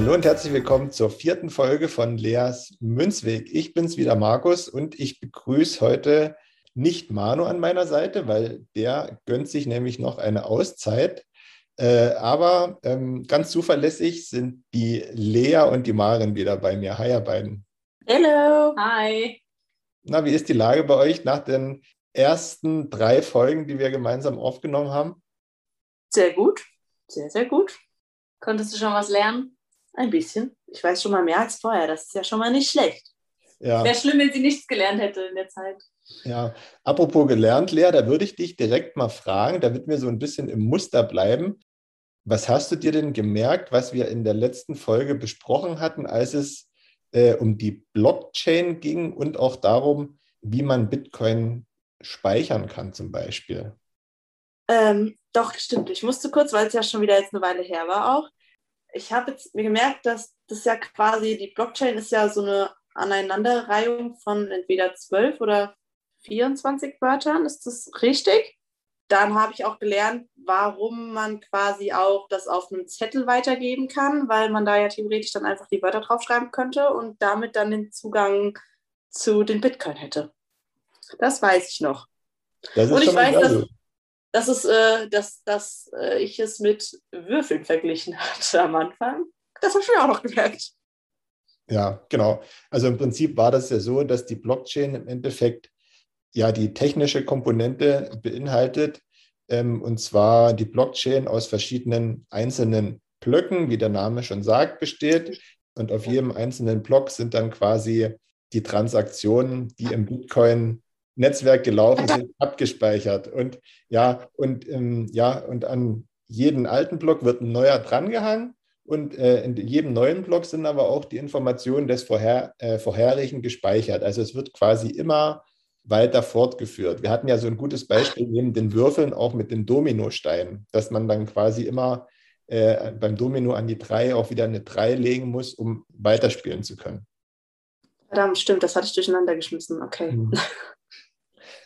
Hallo und herzlich willkommen zur vierten Folge von Leas Münzweg. Ich bin's wieder, Markus, und ich begrüße heute nicht Manu an meiner Seite, weil der gönnt sich nämlich noch eine Auszeit. Äh, aber ähm, ganz zuverlässig sind die Lea und die Marin wieder bei mir. Hi, ihr beiden. Hallo. Hi. Na, wie ist die Lage bei euch nach den ersten drei Folgen, die wir gemeinsam aufgenommen haben? Sehr gut. Sehr, sehr gut. Konntest du schon was lernen? Ein bisschen. Ich weiß schon mal mehr als vorher. Das ist ja schon mal nicht schlecht. Ja. Wäre schlimm, wenn sie nichts gelernt hätte in der Zeit. Ja, apropos gelernt, Lea, da würde ich dich direkt mal fragen, damit wir so ein bisschen im Muster bleiben. Was hast du dir denn gemerkt, was wir in der letzten Folge besprochen hatten, als es äh, um die Blockchain ging und auch darum, wie man Bitcoin speichern kann zum Beispiel? Ähm, doch, stimmt. Ich musste kurz, weil es ja schon wieder jetzt eine Weile her war auch, ich habe jetzt mir gemerkt, dass das ja quasi, die Blockchain ist ja so eine Aneinanderreihung von entweder 12 oder 24 Wörtern. Ist das richtig? Dann habe ich auch gelernt, warum man quasi auch das auf einem Zettel weitergeben kann, weil man da ja theoretisch dann einfach die Wörter draufschreiben könnte und damit dann den Zugang zu den Bitcoin hätte. Das weiß ich noch. und ich weiß, dass, dass, es, äh, dass, dass äh, ich es mit Würfeln verglichen hatte am Anfang. Das habe ich mir auch noch gemerkt. Ja, genau. Also im Prinzip war das ja so, dass die Blockchain im Endeffekt ja die technische Komponente beinhaltet, ähm, und zwar die Blockchain aus verschiedenen einzelnen Blöcken, wie der Name schon sagt, besteht. Und auf jedem einzelnen Block sind dann quasi die Transaktionen, die im Bitcoin Netzwerk gelaufen sind, abgespeichert. Und ja, und ähm, ja, und an jeden alten Block wird ein neuer drangehangen. Und äh, in jedem neuen Block sind aber auch die Informationen des vorher, äh, vorherigen gespeichert. Also es wird quasi immer weiter fortgeführt. Wir hatten ja so ein gutes Beispiel neben den Würfeln auch mit den Dominosteinen, dass man dann quasi immer äh, beim Domino an die drei auch wieder eine drei legen muss, um weiterspielen zu können. Verdammt, stimmt, das hatte ich durcheinander geschmissen. Okay. Mhm.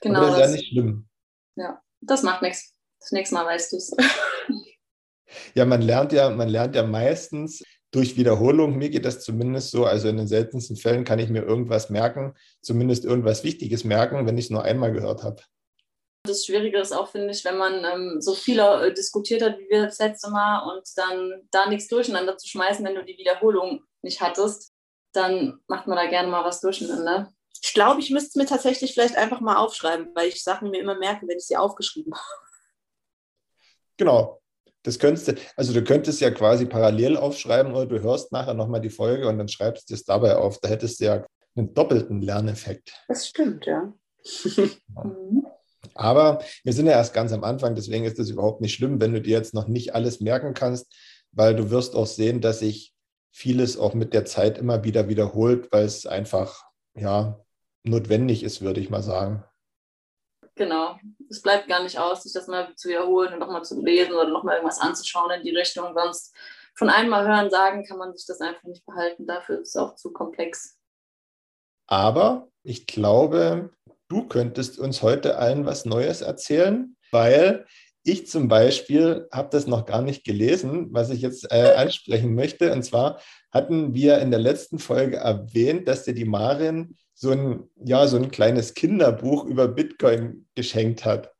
Genau. Aber das ist ja nicht schlimm. Ja, das macht nichts. Das nächste Mal weißt du es. ja, man lernt ja, man lernt ja meistens durch Wiederholung. Mir geht das zumindest so. Also in den seltensten Fällen kann ich mir irgendwas merken, zumindest irgendwas Wichtiges merken, wenn ich es nur einmal gehört habe. Das Schwierige ist auch, finde ich, wenn man ähm, so viel äh, diskutiert hat wie wir das letzte Mal und dann da nichts durcheinander zu schmeißen, wenn du die Wiederholung nicht hattest, dann macht man da gerne mal was durcheinander. Ich glaube, ich müsste es mir tatsächlich vielleicht einfach mal aufschreiben, weil ich Sachen mir immer merke, wenn ich sie aufgeschrieben habe. Genau. Das könntest du, also du könntest ja quasi parallel aufschreiben oder du hörst nachher nochmal die Folge und dann schreibst du es dabei auf. Da hättest du ja einen doppelten Lerneffekt. Das stimmt, ja. Aber wir sind ja erst ganz am Anfang, deswegen ist es überhaupt nicht schlimm, wenn du dir jetzt noch nicht alles merken kannst, weil du wirst auch sehen, dass sich vieles auch mit der Zeit immer wieder wiederholt, weil es einfach ja notwendig ist, würde ich mal sagen. Genau. Es bleibt gar nicht aus, sich das mal zu wiederholen und nochmal zu lesen oder nochmal irgendwas anzuschauen in die Richtung. Sonst von einmal hören, sagen, kann man sich das einfach nicht behalten. Dafür ist es auch zu komplex. Aber ich glaube, du könntest uns heute allen was Neues erzählen, weil ich zum Beispiel habe das noch gar nicht gelesen, was ich jetzt äh, ansprechen möchte. Und zwar hatten wir in der letzten Folge erwähnt, dass dir die Marin so ein, ja, so ein kleines Kinderbuch über Bitcoin geschenkt hat.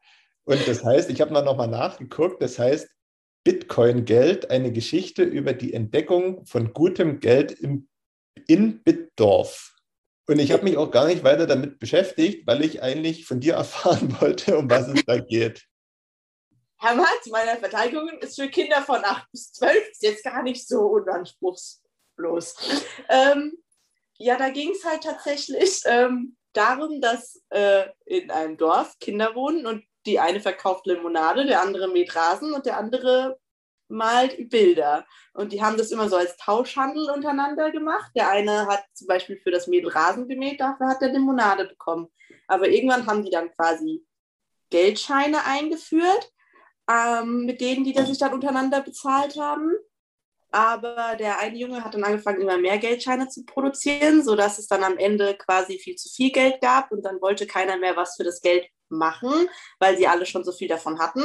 Und das heißt, ich habe noch mal nachgeguckt, das heißt Bitcoin-Geld, eine Geschichte über die Entdeckung von gutem Geld im, in Bitdorf. Und ich habe mich auch gar nicht weiter damit beschäftigt, weil ich eigentlich von dir erfahren wollte, um was es da geht. Herr Matt, meine Verteidigung ist für Kinder von 8 bis 12 ist jetzt gar nicht so unanspruchslos. Ähm, Ja, da ging es halt tatsächlich ähm, darum, dass äh, in einem Dorf Kinder wohnen und die eine verkauft Limonade, der andere mäht Rasen und der andere malt Bilder. Und die haben das immer so als Tauschhandel untereinander gemacht. Der eine hat zum Beispiel für das Mädel Rasen gemäht, dafür hat er Limonade bekommen. Aber irgendwann haben die dann quasi Geldscheine eingeführt, ähm, mit denen die sich dann untereinander bezahlt haben. Aber der eine Junge hat dann angefangen, immer mehr Geldscheine zu produzieren, sodass es dann am Ende quasi viel zu viel Geld gab und dann wollte keiner mehr was für das Geld machen, weil sie alle schon so viel davon hatten.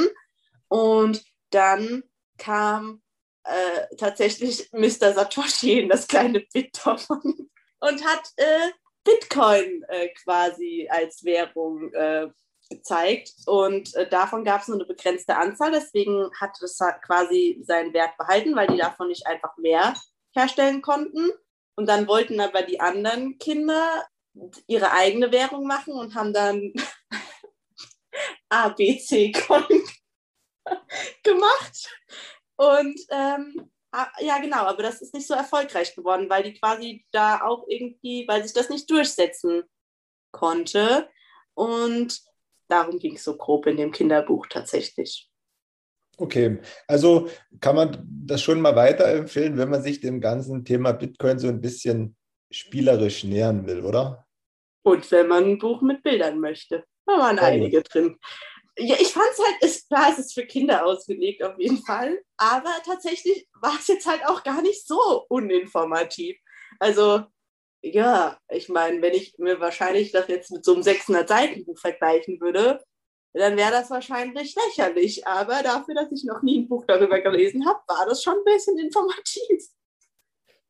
Und dann kam äh, tatsächlich Mr. Satoshi in das kleine Bitdorf und hat äh, Bitcoin äh, quasi als Währung äh, gezeigt. Und äh, davon gab es nur eine begrenzte Anzahl. Deswegen hat es quasi seinen Wert behalten, weil die davon nicht einfach mehr herstellen konnten. Und dann wollten aber die anderen Kinder ihre eigene Währung machen und haben dann ABC-Coin gemacht. Und ähm, ja, genau, aber das ist nicht so erfolgreich geworden, weil die quasi da auch irgendwie, weil sich das nicht durchsetzen konnte. Und darum ging es so grob in dem Kinderbuch tatsächlich. Okay, also kann man das schon mal weiterempfehlen, wenn man sich dem ganzen Thema Bitcoin so ein bisschen spielerisch nähern will, oder? Und wenn man ein Buch mit Bildern möchte. Da waren oh. einige drin. Ja, ich fand es halt, ist, klar, es ist für Kinder ausgelegt auf jeden Fall, aber tatsächlich war es jetzt halt auch gar nicht so uninformativ. Also, ja, ich meine, wenn ich mir wahrscheinlich das jetzt mit so einem 600-Seiten-Buch vergleichen würde, dann wäre das wahrscheinlich lächerlich. Aber dafür, dass ich noch nie ein Buch darüber gelesen habe, war das schon ein bisschen informativ.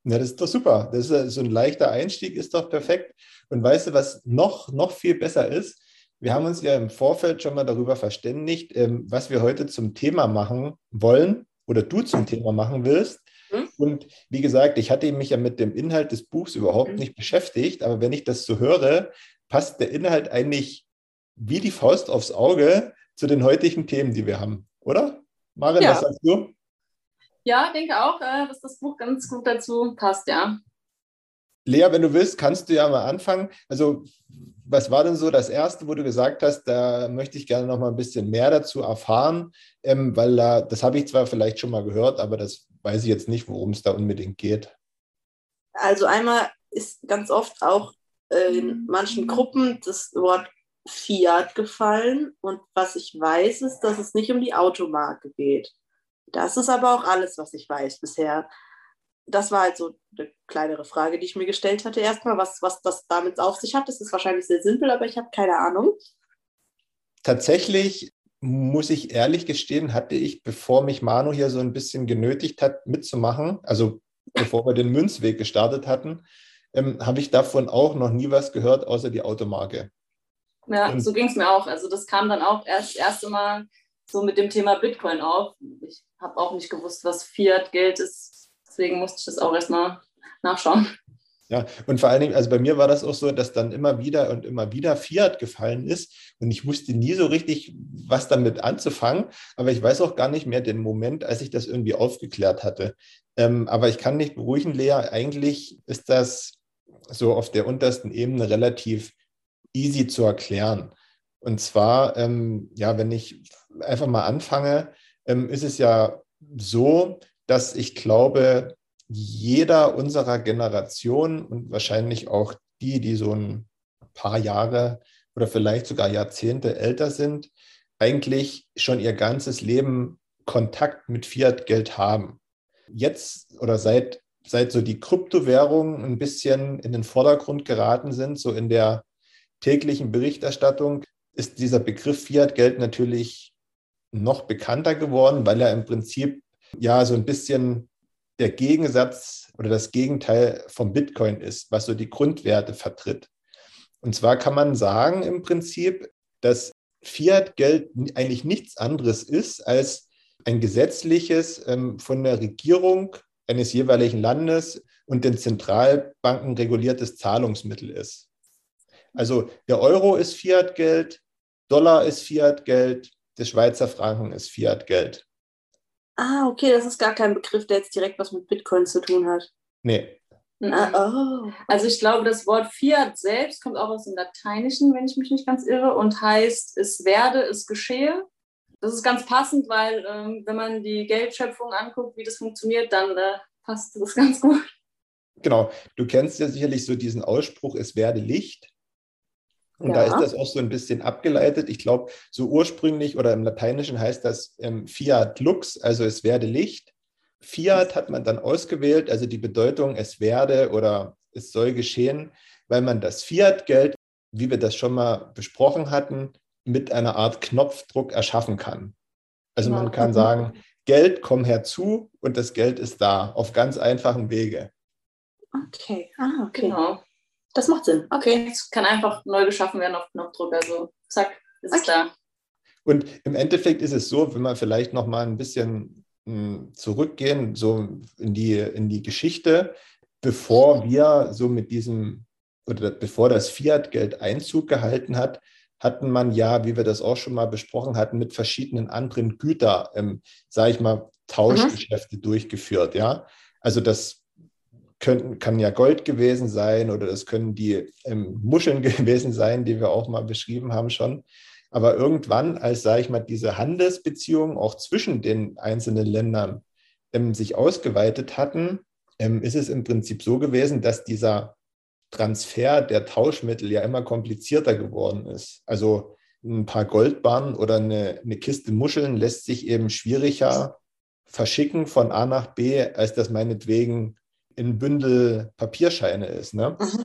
Ja, das ist doch super. Das ist so ein leichter Einstieg, ist doch perfekt. Und weißt du, was noch, noch viel besser ist? Wir haben uns ja im Vorfeld schon mal darüber verständigt, ähm, was wir heute zum Thema machen wollen oder du zum Thema machen willst. Mhm. Und wie gesagt, ich hatte mich ja mit dem Inhalt des Buchs überhaupt mhm. nicht beschäftigt, aber wenn ich das so höre, passt der Inhalt eigentlich wie die Faust aufs Auge zu den heutigen Themen, die wir haben, oder? Marin, ja. was sagst du? Ja, denke auch, äh, dass das Buch ganz gut dazu passt, ja. Lea, wenn du willst, kannst du ja mal anfangen. Also, was war denn so das Erste, wo du gesagt hast, da möchte ich gerne noch mal ein bisschen mehr dazu erfahren, ähm, weil da, das habe ich zwar vielleicht schon mal gehört, aber das weiß ich jetzt nicht, worum es da unbedingt geht. Also einmal ist ganz oft auch äh, in manchen Gruppen das Wort Fiat gefallen und was ich weiß, ist, dass es nicht um die Automarke geht. Das ist aber auch alles, was ich weiß bisher das war halt so eine kleinere Frage, die ich mir gestellt hatte erstmal, was, was das damit auf sich hat. Das ist wahrscheinlich sehr simpel, aber ich habe keine Ahnung. Tatsächlich muss ich ehrlich gestehen, hatte ich, bevor mich Manu hier so ein bisschen genötigt hat, mitzumachen, also bevor wir den Münzweg gestartet hatten, ähm, habe ich davon auch noch nie was gehört, außer die Automarke. Ja, Und so ging es mir auch. Also das kam dann auch erst das erste Mal so mit dem Thema Bitcoin auf. Ich habe auch nicht gewusst, was Fiat-Geld ist Deswegen musste ich das auch erstmal nachschauen. Ja, und vor allen Dingen, also bei mir war das auch so, dass dann immer wieder und immer wieder Fiat gefallen ist und ich wusste nie so richtig, was damit anzufangen, aber ich weiß auch gar nicht mehr den Moment, als ich das irgendwie aufgeklärt hatte. Ähm, aber ich kann nicht beruhigen, Lea, eigentlich ist das so auf der untersten Ebene relativ easy zu erklären. Und zwar, ähm, ja, wenn ich einfach mal anfange, ähm, ist es ja so, dass ich glaube, jeder unserer Generation und wahrscheinlich auch die, die so ein paar Jahre oder vielleicht sogar Jahrzehnte älter sind, eigentlich schon ihr ganzes Leben Kontakt mit Fiat-Geld haben. Jetzt oder seit, seit so die Kryptowährungen ein bisschen in den Vordergrund geraten sind, so in der täglichen Berichterstattung, ist dieser Begriff Fiat-Geld natürlich noch bekannter geworden, weil er im Prinzip ja so ein bisschen der Gegensatz oder das Gegenteil vom Bitcoin ist, was so die Grundwerte vertritt. Und zwar kann man sagen im Prinzip, dass Fiat-Geld eigentlich nichts anderes ist als ein gesetzliches, ähm, von der Regierung eines jeweiligen Landes und den Zentralbanken reguliertes Zahlungsmittel ist. Also der Euro ist Fiat-Geld, Dollar ist Fiat-Geld, der Schweizer Franken ist Fiat-Geld. Ah, okay, das ist gar kein Begriff, der jetzt direkt was mit Bitcoin zu tun hat. Nee. Mhm. Oh. Also ich glaube, das Wort Fiat selbst kommt auch aus dem Lateinischen, wenn ich mich nicht ganz irre, und heißt, es werde, es geschehe. Das ist ganz passend, weil ähm, wenn man die Geldschöpfung anguckt, wie das funktioniert, dann äh, passt das ganz gut. Genau, du kennst ja sicherlich so diesen Ausspruch, es werde Licht. Und ja. da ist das auch so ein bisschen abgeleitet. Ich glaube, so ursprünglich oder im Lateinischen heißt das ähm, Fiat Lux, also es werde Licht. Fiat hat man dann ausgewählt, also die Bedeutung, es werde oder es soll geschehen, weil man das Fiat-Geld, wie wir das schon mal besprochen hatten, mit einer Art Knopfdruck erschaffen kann. Also man kann sagen, Geld, komm herzu und das Geld ist da, auf ganz einfachen Wege. Okay, ah, okay. Genau. Das macht Sinn. Okay. Es kann einfach neu geschaffen werden auf Knopfdruck. Also zack, ist okay. es da. Und im Endeffekt ist es so, wenn man vielleicht noch mal ein bisschen hm, zurückgehen, so in die, in die Geschichte, bevor wir so mit diesem oder bevor das Fiat-Geld Einzug gehalten hat, hatten man ja, wie wir das auch schon mal besprochen hatten, mit verschiedenen anderen Güter, ähm, sage ich mal, Tauschgeschäfte mhm. durchgeführt. Ja, also das können, kann ja Gold gewesen sein oder das können die ähm, Muscheln gewesen sein, die wir auch mal beschrieben haben schon. Aber irgendwann, als, sage ich mal, diese Handelsbeziehungen auch zwischen den einzelnen Ländern ähm, sich ausgeweitet hatten, ähm, ist es im Prinzip so gewesen, dass dieser Transfer der Tauschmittel ja immer komplizierter geworden ist. Also ein paar Goldbarren oder eine, eine Kiste Muscheln lässt sich eben schwieriger verschicken von A nach B, als das meinetwegen in Bündel Papierscheine ist. Ne? Mhm.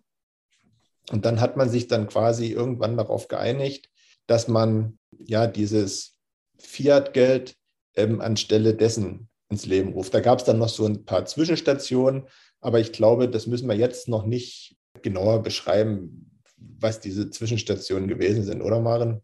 Und dann hat man sich dann quasi irgendwann darauf geeinigt, dass man ja dieses Fiat-Geld ähm, anstelle dessen ins Leben ruft. Da gab es dann noch so ein paar Zwischenstationen, aber ich glaube, das müssen wir jetzt noch nicht genauer beschreiben, was diese Zwischenstationen gewesen sind, oder Maren?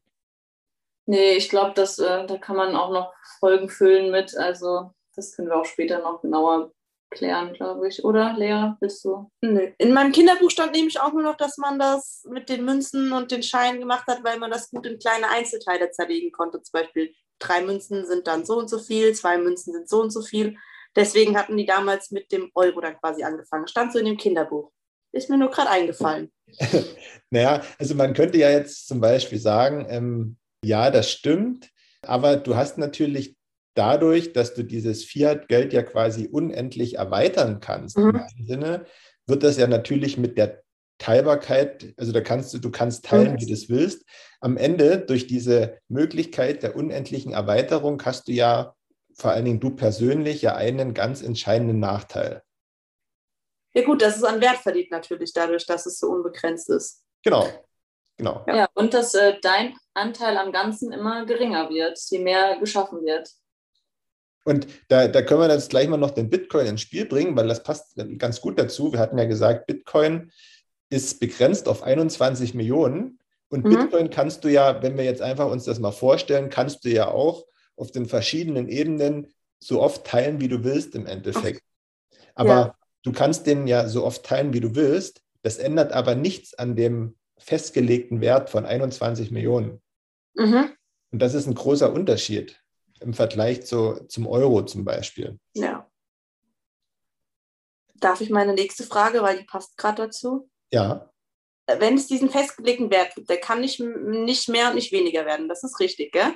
Nee, ich glaube, äh, da kann man auch noch Folgen füllen mit. Also das können wir auch später noch genauer klären, glaube ich. Oder, Lea, bist du? Nö. In meinem Kinderbuch stand nämlich auch nur noch, dass man das mit den Münzen und den Scheinen gemacht hat, weil man das gut in kleine Einzelteile zerlegen konnte. Zum Beispiel drei Münzen sind dann so und so viel, zwei Münzen sind so und so viel. Deswegen hatten die damals mit dem Euro dann quasi angefangen. Stand so in dem Kinderbuch. Ist mir nur gerade eingefallen. naja, also man könnte ja jetzt zum Beispiel sagen, ähm, ja, das stimmt, aber du hast natürlich dadurch, dass du dieses Fiat-Geld ja quasi unendlich erweitern kannst, mhm. in dem Sinne, wird das ja natürlich mit der Teilbarkeit, also da kannst du, du kannst teilen, mhm. wie du es willst. Am Ende, durch diese Möglichkeit der unendlichen Erweiterung, hast du ja vor allen Dingen du persönlich ja einen ganz entscheidenden Nachteil. Ja gut, dass es an Wert verliert natürlich dadurch, dass es so unbegrenzt ist. Genau, genau. Ja, und dass äh, dein Anteil am Ganzen immer geringer wird, je mehr geschaffen wird. Und da, da können wir jetzt gleich mal noch den Bitcoin ins Spiel bringen, weil das passt ganz gut dazu. Wir hatten ja gesagt, Bitcoin ist begrenzt auf 21 Millionen. Und mhm. Bitcoin kannst du ja, wenn wir jetzt einfach uns das mal vorstellen, kannst du ja auch auf den verschiedenen Ebenen so oft teilen, wie du willst im Endeffekt. Aber ja. du kannst den ja so oft teilen, wie du willst. Das ändert aber nichts an dem festgelegten Wert von 21 Millionen. Mhm. Und das ist ein großer Unterschied im Vergleich zu, zum Euro zum Beispiel. Ja. Darf ich meine nächste Frage, weil die passt gerade dazu? Ja. Wenn es diesen festgelegten Wert gibt, der kann nicht, nicht mehr und nicht weniger werden. Das ist richtig, gell?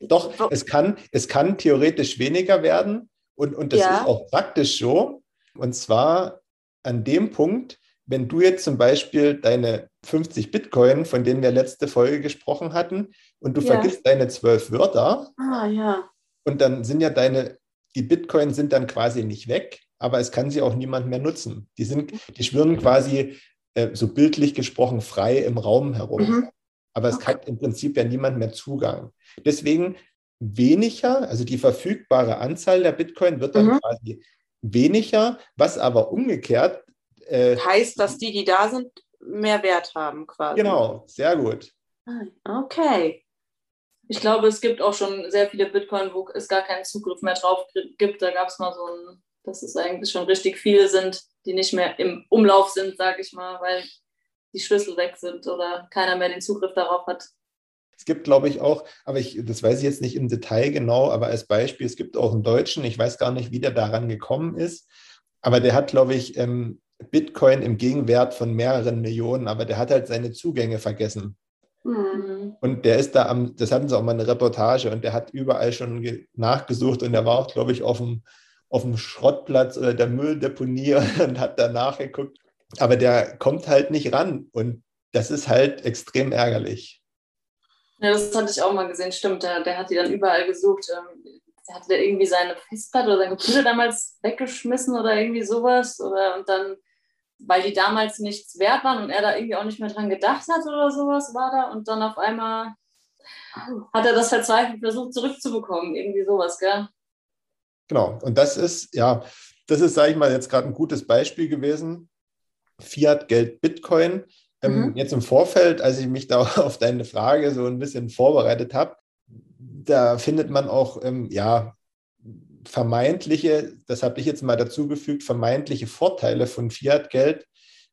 Doch, es kann, es kann theoretisch weniger werden und, und das ja. ist auch praktisch so. Und zwar an dem Punkt, wenn du jetzt zum Beispiel deine 50 Bitcoin, von denen wir letzte Folge gesprochen hatten, und du ja. vergisst deine zwölf Wörter. Ah, ja. Und dann sind ja deine, die Bitcoin sind dann quasi nicht weg, aber es kann sie auch niemand mehr nutzen. Die sind, die schwirren quasi äh, so bildlich gesprochen frei im Raum herum. Mhm. Aber es okay. hat im Prinzip ja niemand mehr Zugang. Deswegen weniger, also die verfügbare Anzahl der Bitcoin wird dann mhm. quasi weniger, was aber umgekehrt äh, heißt, dass die, die da sind, mehr Wert haben quasi. Genau, sehr gut. Ah, okay. Ich glaube, es gibt auch schon sehr viele Bitcoin, wo es gar keinen Zugriff mehr drauf gibt. Da gab es mal so ein, dass es eigentlich schon richtig viele sind, die nicht mehr im Umlauf sind, sage ich mal, weil die Schlüssel weg sind oder keiner mehr den Zugriff darauf hat. Es gibt, glaube ich, auch, aber ich, das weiß ich jetzt nicht im Detail genau, aber als Beispiel, es gibt auch einen Deutschen, ich weiß gar nicht, wie der daran gekommen ist, aber der hat, glaube ich, ähm, Bitcoin im Gegenwert von mehreren Millionen, aber der hat halt seine Zugänge vergessen. Mhm. Und der ist da am, das hatten sie auch mal eine Reportage und der hat überall schon nachgesucht und der war auch, glaube ich, auf dem, auf dem Schrottplatz oder der Mülldeponie und hat da nachgeguckt. Aber der kommt halt nicht ran und das ist halt extrem ärgerlich. Ja, das hatte ich auch mal gesehen, stimmt. Der, der hat die dann überall gesucht. Ähm, der hatte irgendwie seine Festplatte oder seine Computer damals weggeschmissen oder irgendwie sowas. Oder und dann weil die damals nichts wert waren und er da irgendwie auch nicht mehr dran gedacht hat oder sowas war da und dann auf einmal hat er das verzweifelt versucht zurückzubekommen, irgendwie sowas, gell? Genau, und das ist, ja, das ist, sage ich mal, jetzt gerade ein gutes Beispiel gewesen. Fiat, Geld, Bitcoin. Ähm, mhm. jetzt im Vorfeld, als ich mich da auf deine Frage so ein bisschen vorbereitet habe, da findet man auch, ähm, ja, vermeintliche, das habe ich jetzt mal dazugefügt, vermeintliche Vorteile von Fiat-Geld,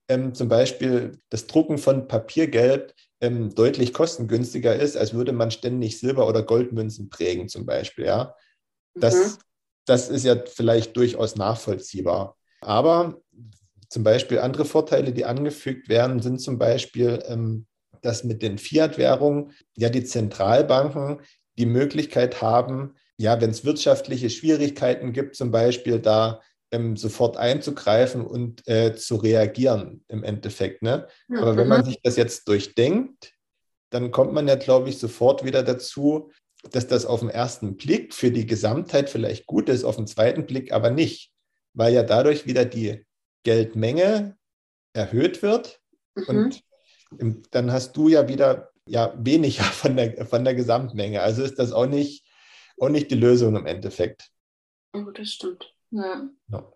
ähm, zum Beispiel das Drucken von Papiergeld ähm, deutlich kostengünstiger ist, als würde man ständig Silber- oder Goldmünzen prägen, zum Beispiel. Ja? Das, mhm. das ist ja vielleicht durchaus nachvollziehbar. Aber zum Beispiel andere Vorteile, die angefügt werden, sind zum Beispiel, ähm, dass mit den Fiat-Währungen ja die Zentralbanken die Möglichkeit haben, ja, wenn es wirtschaftliche Schwierigkeiten gibt, zum Beispiel da ähm, sofort einzugreifen und äh, zu reagieren im Endeffekt. Ne? Mhm. Aber wenn man mhm. sich das jetzt durchdenkt, dann kommt man ja, glaube ich, sofort wieder dazu, dass das auf den ersten Blick für die Gesamtheit vielleicht gut ist, auf den zweiten Blick aber nicht, weil ja dadurch wieder die Geldmenge erhöht wird mhm. und im, dann hast du ja wieder ja, weniger von der, von der Gesamtmenge. Also ist das auch nicht und nicht die Lösung im Endeffekt. Oh, das stimmt. Ja. ja.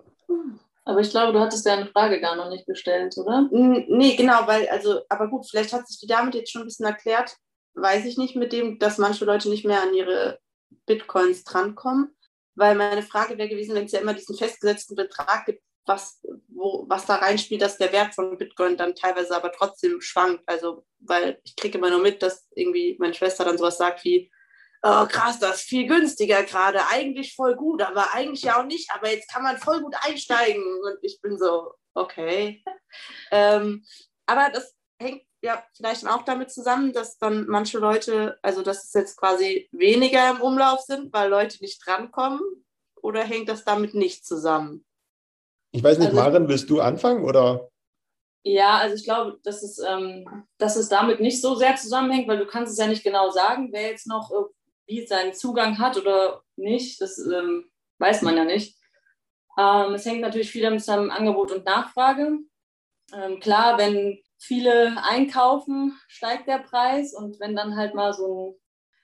Aber ich glaube, du hattest deine Frage gar noch nicht gestellt, oder? Nee, genau, weil, also, aber gut, vielleicht hat sich die damit jetzt schon ein bisschen erklärt, weiß ich nicht, mit dem, dass manche Leute nicht mehr an ihre Bitcoins drankommen. Weil meine Frage wäre gewesen, wenn es ja immer diesen festgesetzten Betrag gibt, was, wo, was da reinspielt, dass der Wert von Bitcoin dann teilweise aber trotzdem schwankt. Also, weil ich kriege immer nur mit, dass irgendwie meine Schwester dann sowas sagt wie, oh, krass, das ist viel günstiger gerade, eigentlich voll gut, aber eigentlich ja auch nicht, aber jetzt kann man voll gut einsteigen. Und ich bin so, okay. Ähm, aber das hängt ja vielleicht auch damit zusammen, dass dann manche Leute, also dass es jetzt quasi weniger im Umlauf sind, weil Leute nicht drankommen, oder hängt das damit nicht zusammen? Ich weiß nicht, also, Maren, willst du anfangen oder? Ja, also ich glaube, dass es, ähm, dass es damit nicht so sehr zusammenhängt, weil du kannst es ja nicht genau sagen, wer jetzt noch wie seinen Zugang hat oder nicht, das ähm, weiß man ja nicht. Ähm, es hängt natürlich viel mit seinem Angebot und Nachfrage. Ähm, klar, wenn viele einkaufen, steigt der Preis und wenn dann halt mal so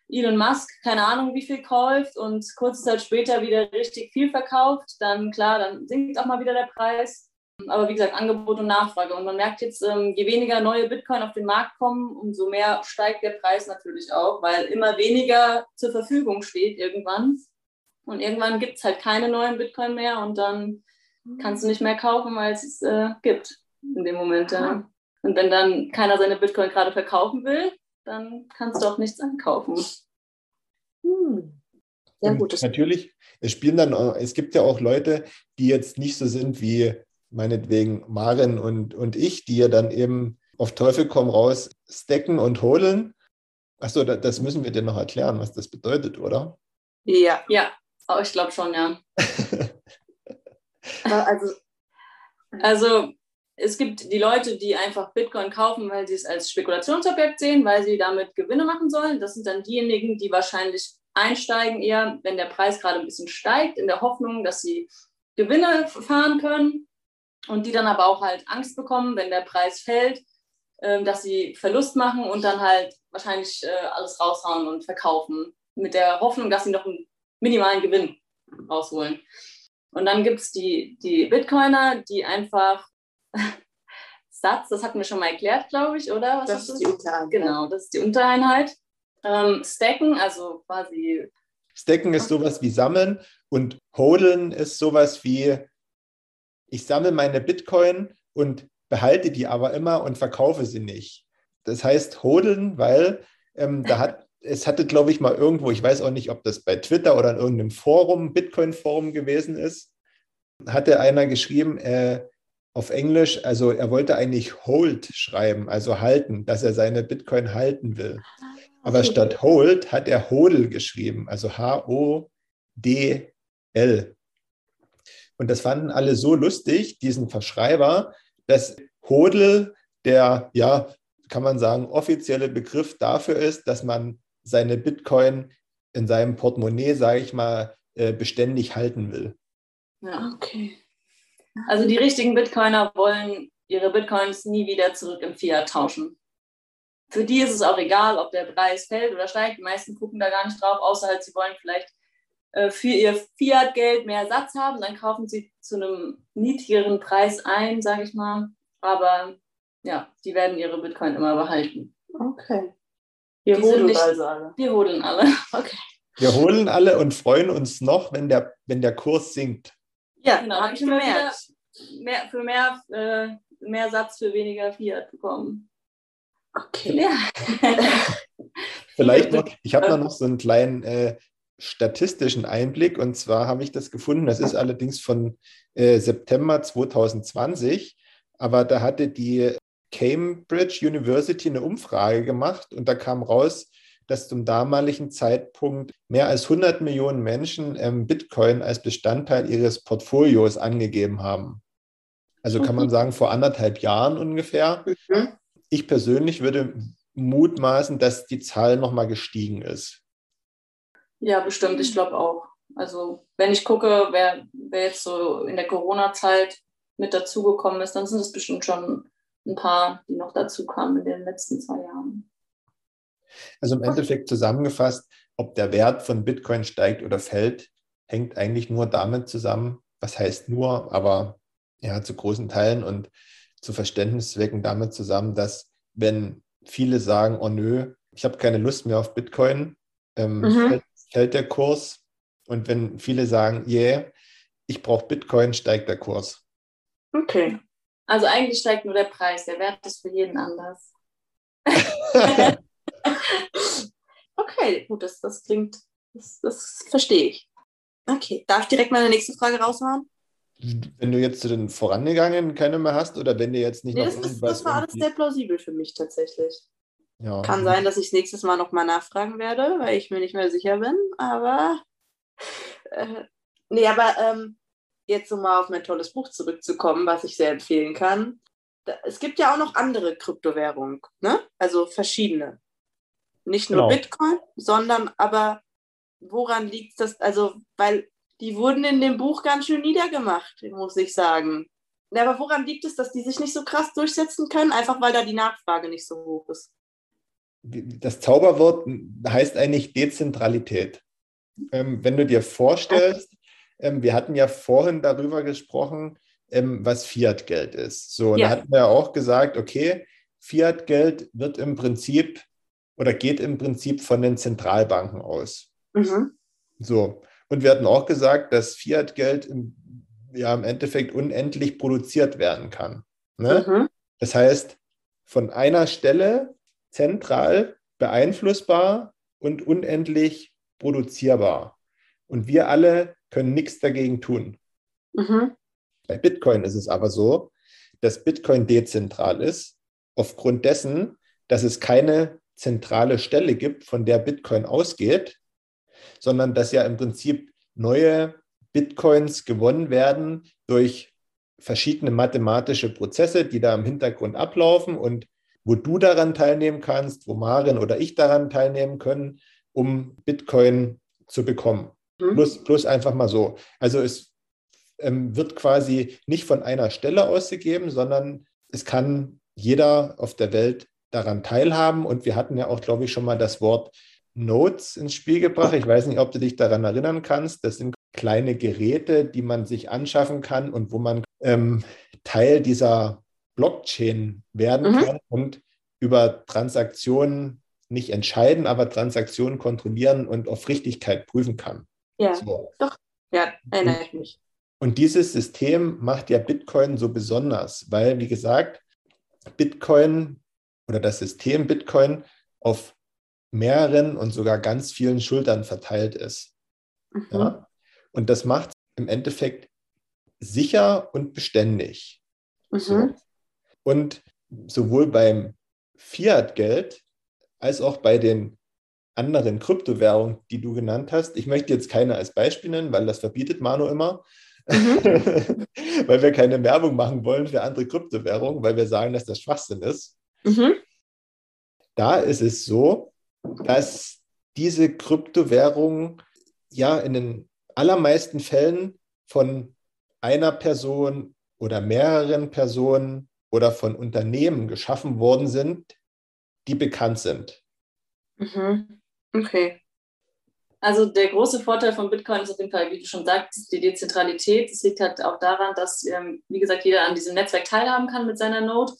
ein Elon Musk, keine Ahnung wie viel kauft und kurze Zeit später wieder richtig viel verkauft, dann klar, dann sinkt auch mal wieder der Preis. Aber wie gesagt, Angebot und Nachfrage. Und man merkt jetzt, ähm, je weniger neue Bitcoin auf den Markt kommen, umso mehr steigt der Preis natürlich auch, weil immer weniger zur Verfügung steht irgendwann. Und irgendwann gibt es halt keine neuen Bitcoin mehr und dann kannst du nicht mehr kaufen, weil es es äh, gibt in dem Moment. Ja. Und wenn dann keiner seine Bitcoin gerade verkaufen will, dann kannst du auch nichts ankaufen. Hm. Sehr gut. Natürlich, es spielen dann, es gibt ja auch Leute, die jetzt nicht so sind wie meinetwegen Maren und, und ich, die ja dann eben auf Teufel komm raus stacken und holen. Achso, das müssen wir dir noch erklären, was das bedeutet, oder? Ja, ja, oh, ich glaube schon, ja. also, also es gibt die Leute, die einfach Bitcoin kaufen, weil sie es als Spekulationsobjekt sehen, weil sie damit Gewinne machen sollen. Das sind dann diejenigen, die wahrscheinlich einsteigen eher, wenn der Preis gerade ein bisschen steigt, in der Hoffnung, dass sie Gewinne fahren können und die dann aber auch halt Angst bekommen, wenn der Preis fällt, ähm, dass sie Verlust machen und dann halt wahrscheinlich äh, alles raushauen und verkaufen, mit der Hoffnung, dass sie noch einen minimalen Gewinn rausholen. Und dann gibt es die, die Bitcoiner, die einfach Satz, das hatten wir schon mal erklärt, glaube ich, oder? Was das ist die Untereinheit. Genau, das ist die Untereinheit. Ähm, stacken, also quasi. Stacken ist sowas wie sammeln und holen ist sowas wie ich sammle meine Bitcoin und behalte die aber immer und verkaufe sie nicht. Das heißt hodeln, weil ähm, da hat, es hatte, glaube ich, mal irgendwo, ich weiß auch nicht, ob das bei Twitter oder in irgendeinem Forum, Bitcoin-Forum gewesen ist, hatte einer geschrieben, äh, auf Englisch, also er wollte eigentlich Hold schreiben, also halten, dass er seine Bitcoin halten will. Aber okay. statt Hold hat er Hodl geschrieben, also H-O-D-L. Und das fanden alle so lustig, diesen Verschreiber, dass Hodl der, ja, kann man sagen, offizielle Begriff dafür ist, dass man seine Bitcoin in seinem Portemonnaie, sage ich mal, äh, beständig halten will. Ja, okay. Also die richtigen Bitcoiner wollen ihre Bitcoins nie wieder zurück im Fiat tauschen. Für die ist es auch egal, ob der Preis fällt oder steigt. Die meisten gucken da gar nicht drauf, außer halt, sie wollen vielleicht für ihr Fiat-Geld mehr Satz haben. Dann kaufen sie zu einem niedrigeren Preis ein, sage ich mal. Aber ja, die werden ihre Bitcoin immer behalten. Okay. Wir holen nicht, also alle. Wir holen alle. Okay. Wir holen alle und freuen uns noch, wenn der, wenn der Kurs sinkt. Ja, genau. Habe ich gemerkt. Mehr, für mehr, äh, mehr Satz für weniger Fiat bekommen. Okay. Ja. Vielleicht noch, ich habe noch so einen kleinen äh, statistischen Einblick und zwar habe ich das gefunden, das ist allerdings von äh, September 2020, aber da hatte die Cambridge University eine Umfrage gemacht und da kam raus, dass zum damaligen Zeitpunkt mehr als 100 Millionen Menschen ähm, Bitcoin als Bestandteil ihres Portfolios angegeben haben. Also kann man mhm. sagen, vor anderthalb Jahren ungefähr. Mhm. Ich persönlich würde mutmaßen, dass die Zahl nochmal gestiegen ist. Ja, bestimmt. Ich glaube auch. Also wenn ich gucke, wer, wer jetzt so in der Corona-Zeit mit dazugekommen ist, dann sind es bestimmt schon ein paar, die noch dazu kamen in den letzten zwei Jahren. Also im Endeffekt zusammengefasst, ob der Wert von Bitcoin steigt oder fällt, hängt eigentlich nur damit zusammen, was heißt nur, aber ja, zu großen Teilen und zu Verständniszwecken damit zusammen, dass wenn viele sagen, oh nö, ich habe keine Lust mehr auf Bitcoin, ähm, mhm. fällt, fällt, der Kurs. Und wenn viele sagen, yeah, ich brauche Bitcoin, steigt der Kurs. Okay. Also eigentlich steigt nur der Preis, der Wert ist für jeden anders. okay, gut, das, das klingt, das, das verstehe ich. Okay, darf ich direkt meine nächste Frage raushauen? Wenn du jetzt zu den vorangegangenen keine mehr hast oder wenn dir jetzt nicht nee, noch das, ist, das war alles sehr plausibel für mich tatsächlich. Ja. Kann sein, dass ich nächstes Mal nochmal nachfragen werde, weil ich mir nicht mehr sicher bin, aber äh, nee, aber ähm, jetzt um mal auf mein tolles Buch zurückzukommen, was ich sehr empfehlen kann. Es gibt ja auch noch andere Kryptowährungen, ne? Also verschiedene. Nicht nur genau. Bitcoin, sondern aber woran liegt das? Also, weil die wurden in dem Buch ganz schön niedergemacht, muss ich sagen. Aber woran liegt es, dass die sich nicht so krass durchsetzen können? Einfach weil da die Nachfrage nicht so hoch ist. Das Zauberwort heißt eigentlich Dezentralität. Ähm, wenn du dir vorstellst, ähm, wir hatten ja vorhin darüber gesprochen, ähm, was Fiat-Geld ist. So, ja. da hatten wir ja auch gesagt, okay, Fiat-Geld wird im Prinzip oder geht im Prinzip von den Zentralbanken aus. Mhm. So. Und wir hatten auch gesagt, dass Fiat-Geld im, ja, im Endeffekt unendlich produziert werden kann. Ne? Mhm. Das heißt, von einer Stelle zentral beeinflussbar und unendlich produzierbar. Und wir alle können nichts dagegen tun. Mhm. Bei Bitcoin ist es aber so, dass Bitcoin dezentral ist, aufgrund dessen, dass es keine zentrale Stelle gibt, von der Bitcoin ausgeht, sondern dass ja im Prinzip neue Bitcoins gewonnen werden durch verschiedene mathematische Prozesse, die da im Hintergrund ablaufen und wo du daran teilnehmen kannst, wo Marin oder ich daran teilnehmen können, um Bitcoin zu bekommen. Mhm. Plus, plus einfach mal so. Also es ähm, wird quasi nicht von einer Stelle ausgegeben, sondern es kann jeder auf der Welt daran teilhaben. Und wir hatten ja auch, glaube ich, schon mal das Wort Notes ins Spiel gebracht. Ich weiß nicht, ob du dich daran erinnern kannst. Das sind kleine Geräte, die man sich anschaffen kann und wo man ähm, Teil dieser Blockchain werden mhm. kann und über Transaktionen nicht entscheiden, aber Transaktionen kontrollieren und auf Richtigkeit prüfen kann. Ja, so. doch. Ja, erinnere ich mich. Und dieses System macht ja Bitcoin so besonders, weil, wie gesagt, Bitcoin oder das System Bitcoin auf mehreren und sogar ganz vielen Schultern verteilt ist. Mhm. Ja? Und das macht im Endeffekt sicher und beständig. Mhm. So. Und sowohl beim Fiat-Geld als auch bei den anderen Kryptowährungen, die du genannt hast. Ich möchte jetzt keine als Beispiel nennen, weil das verbietet Manu immer. Mhm. weil wir keine Werbung machen wollen für andere Kryptowährungen, weil wir sagen, dass das Schwachsinn ist. Mhm. Da ist es so, dass diese Kryptowährungen ja in den allermeisten Fällen von einer Person oder mehreren Personen oder von Unternehmen geschaffen worden sind, die bekannt sind. Mhm. Okay. Also der große Vorteil von Bitcoin ist auf jeden Fall, wie du schon sagst, die Dezentralität. Es liegt halt auch daran, dass, ähm, wie gesagt, jeder an diesem Netzwerk teilhaben kann mit seiner Node.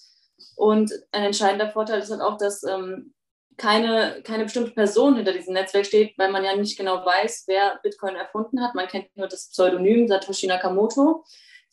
Und ein entscheidender Vorteil ist halt auch, dass ähm, keine, keine bestimmte Person hinter diesem Netzwerk steht, weil man ja nicht genau weiß, wer Bitcoin erfunden hat. Man kennt nur das Pseudonym Satoshi Nakamoto,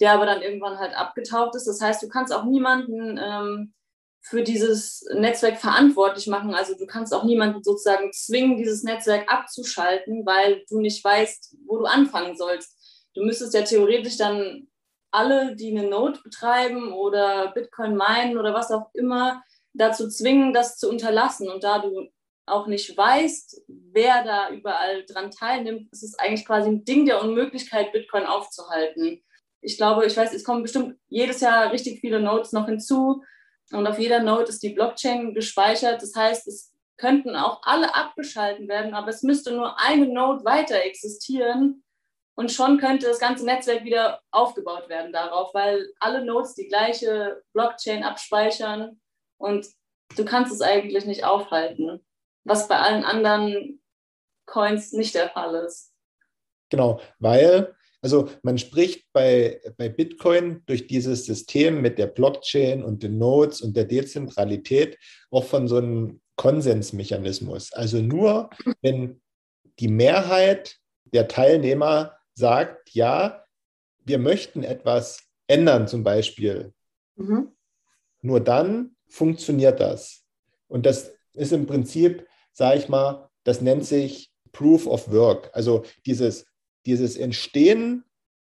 der aber dann irgendwann halt abgetaucht ist. Das heißt, du kannst auch niemanden ähm, für dieses Netzwerk verantwortlich machen. Also du kannst auch niemanden sozusagen zwingen, dieses Netzwerk abzuschalten, weil du nicht weißt, wo du anfangen sollst. Du müsstest ja theoretisch dann alle, die eine Node betreiben oder Bitcoin meinen oder was auch immer, dazu zwingen, das zu unterlassen. Und da du auch nicht weißt, wer da überall dran teilnimmt, ist es eigentlich quasi ein Ding der Unmöglichkeit, Bitcoin aufzuhalten. Ich glaube, ich weiß, es kommen bestimmt jedes Jahr richtig viele Nodes noch hinzu. Und auf jeder Node ist die Blockchain gespeichert. Das heißt, es könnten auch alle abgeschalten werden, aber es müsste nur eine Node weiter existieren und schon könnte das ganze Netzwerk wieder aufgebaut werden darauf, weil alle Nodes die gleiche Blockchain abspeichern und du kannst es eigentlich nicht aufhalten, was bei allen anderen Coins nicht der Fall ist. Genau, weil also man spricht bei, bei Bitcoin durch dieses System mit der Blockchain und den Nodes und der Dezentralität auch von so einem Konsensmechanismus. Also nur wenn die Mehrheit der Teilnehmer sagt, ja, wir möchten etwas ändern zum Beispiel, mhm. nur dann funktioniert das. Und das ist im Prinzip, sage ich mal, das nennt sich Proof of Work. Also dieses dieses Entstehen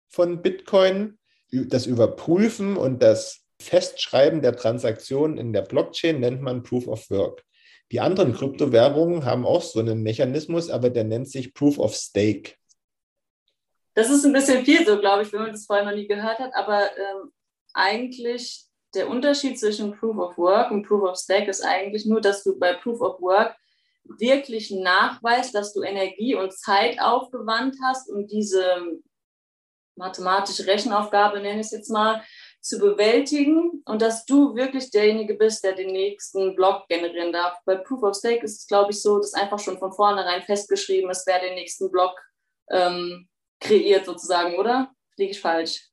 von Bitcoin, das Überprüfen und das Festschreiben der Transaktionen in der Blockchain nennt man Proof of Work. Die anderen Kryptowährungen haben auch so einen Mechanismus, aber der nennt sich Proof of Stake. Das ist ein bisschen viel so, glaube ich, wenn man das vorher noch nie gehört hat. Aber ähm, eigentlich der Unterschied zwischen Proof of Work und Proof of Stake ist eigentlich nur, dass du bei Proof of Work wirklich nachweist, dass du Energie und Zeit aufgewandt hast, um diese mathematische Rechenaufgabe, nenne ich es jetzt mal, zu bewältigen und dass du wirklich derjenige bist, der den nächsten Block generieren darf. Bei Proof of Stake ist es, glaube ich, so, dass einfach schon von vornherein festgeschrieben ist, wer den nächsten Block ähm, kreiert, sozusagen, oder? Liege ich falsch?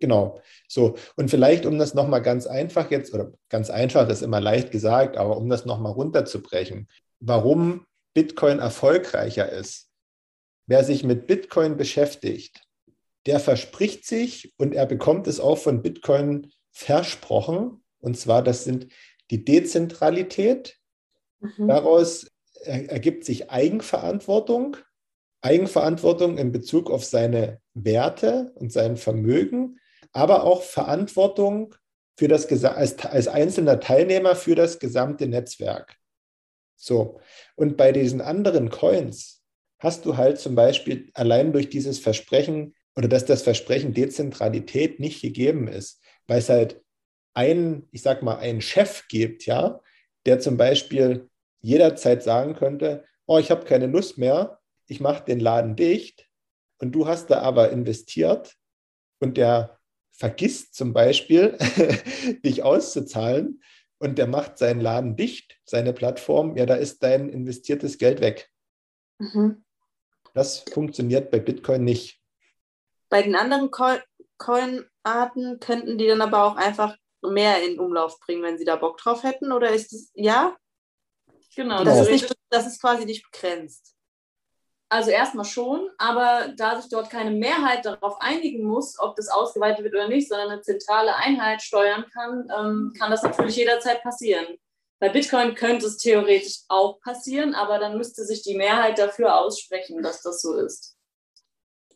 Genau. So, und vielleicht, um das nochmal ganz einfach jetzt, oder ganz einfach ist immer leicht gesagt, aber um das nochmal runterzubrechen warum Bitcoin erfolgreicher ist. Wer sich mit Bitcoin beschäftigt, der verspricht sich und er bekommt es auch von Bitcoin versprochen. Und zwar, das sind die Dezentralität. Mhm. Daraus ergibt sich Eigenverantwortung. Eigenverantwortung in Bezug auf seine Werte und sein Vermögen, aber auch Verantwortung für das, als, als einzelner Teilnehmer für das gesamte Netzwerk. So, und bei diesen anderen Coins hast du halt zum Beispiel allein durch dieses Versprechen oder dass das Versprechen Dezentralität nicht gegeben ist, weil es halt einen, ich sag mal, einen Chef gibt, ja, der zum Beispiel jederzeit sagen könnte, oh, ich habe keine Lust mehr, ich mache den Laden dicht und du hast da aber investiert und der vergisst zum Beispiel, dich auszuzahlen, und der macht seinen Laden dicht, seine Plattform, ja, da ist dein investiertes Geld weg. Mhm. Das funktioniert bei Bitcoin nicht. Bei den anderen Coin-Arten könnten die dann aber auch einfach mehr in Umlauf bringen, wenn sie da Bock drauf hätten? Oder ist es, ja? Genau, das, Ist nicht, das ist quasi nicht begrenzt. Also erstmal schon, aber da sich dort keine Mehrheit darauf einigen muss, ob das ausgeweitet wird oder nicht, sondern eine zentrale Einheit steuern kann, ähm, kann das natürlich jederzeit passieren. Bei Bitcoin könnte es theoretisch auch passieren, aber dann müsste sich die Mehrheit dafür aussprechen, dass das so ist.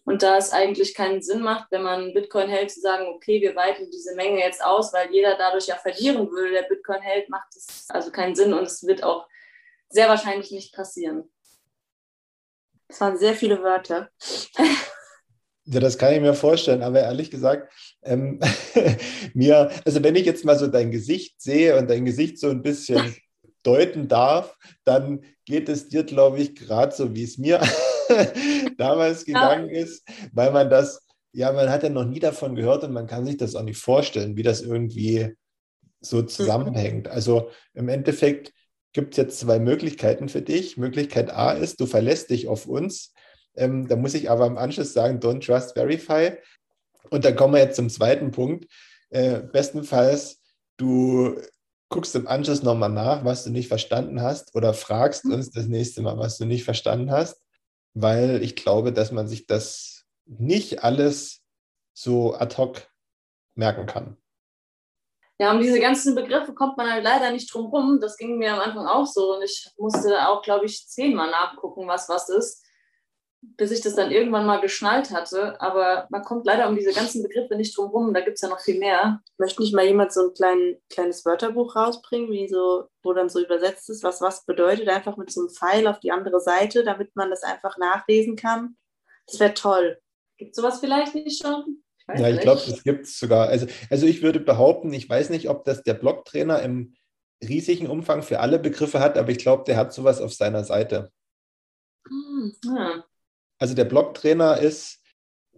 Und da es eigentlich keinen Sinn macht, wenn man Bitcoin hält, zu sagen, okay, wir weiten diese Menge jetzt aus, weil jeder dadurch ja verlieren würde, der Bitcoin hält, macht es also keinen Sinn und es wird auch sehr wahrscheinlich nicht passieren. Das waren sehr viele Wörter. Ja, das kann ich mir vorstellen, aber ehrlich gesagt, ähm, mir, also wenn ich jetzt mal so dein Gesicht sehe und dein Gesicht so ein bisschen deuten darf, dann geht es dir, glaube ich, gerade so, wie es mir damals gegangen ja. ist, weil man das, ja, man hat ja noch nie davon gehört und man kann sich das auch nicht vorstellen, wie das irgendwie so mhm. zusammenhängt. Also im Endeffekt gibt es jetzt zwei Möglichkeiten für dich. Möglichkeit A ist, du verlässt dich auf uns. Ähm, da muss ich aber im Anschluss sagen, don't trust, verify. Und dann kommen wir jetzt zum zweiten Punkt. Äh, bestenfalls, du guckst im Anschluss nochmal nach, was du nicht verstanden hast oder fragst mhm. uns das nächste Mal, was du nicht verstanden hast, weil ich glaube, dass man sich das nicht alles so ad hoc merken kann. Ja, um diese ganzen Begriffe kommt man halt leider nicht drum rum. Das ging mir am Anfang auch so und ich musste auch, glaube ich, zehnmal nachgucken, was was ist bis ich das dann irgendwann mal geschnallt hatte. Aber man kommt leider um diese ganzen Begriffe nicht drum rum. Da gibt es ja noch viel mehr. Möchte nicht mal jemand so ein klein, kleines Wörterbuch rausbringen, wie so, wo dann so übersetzt ist, was was bedeutet, einfach mit so einem Pfeil auf die andere Seite, damit man das einfach nachlesen kann? Das wäre toll. Gibt es sowas vielleicht nicht schon? Ich ja, ich glaube, das gibt es sogar. Also, also ich würde behaupten, ich weiß nicht, ob das der Blogtrainer im riesigen Umfang für alle Begriffe hat, aber ich glaube, der hat sowas auf seiner Seite. Hm, ja. Also der Blocktrainer ist,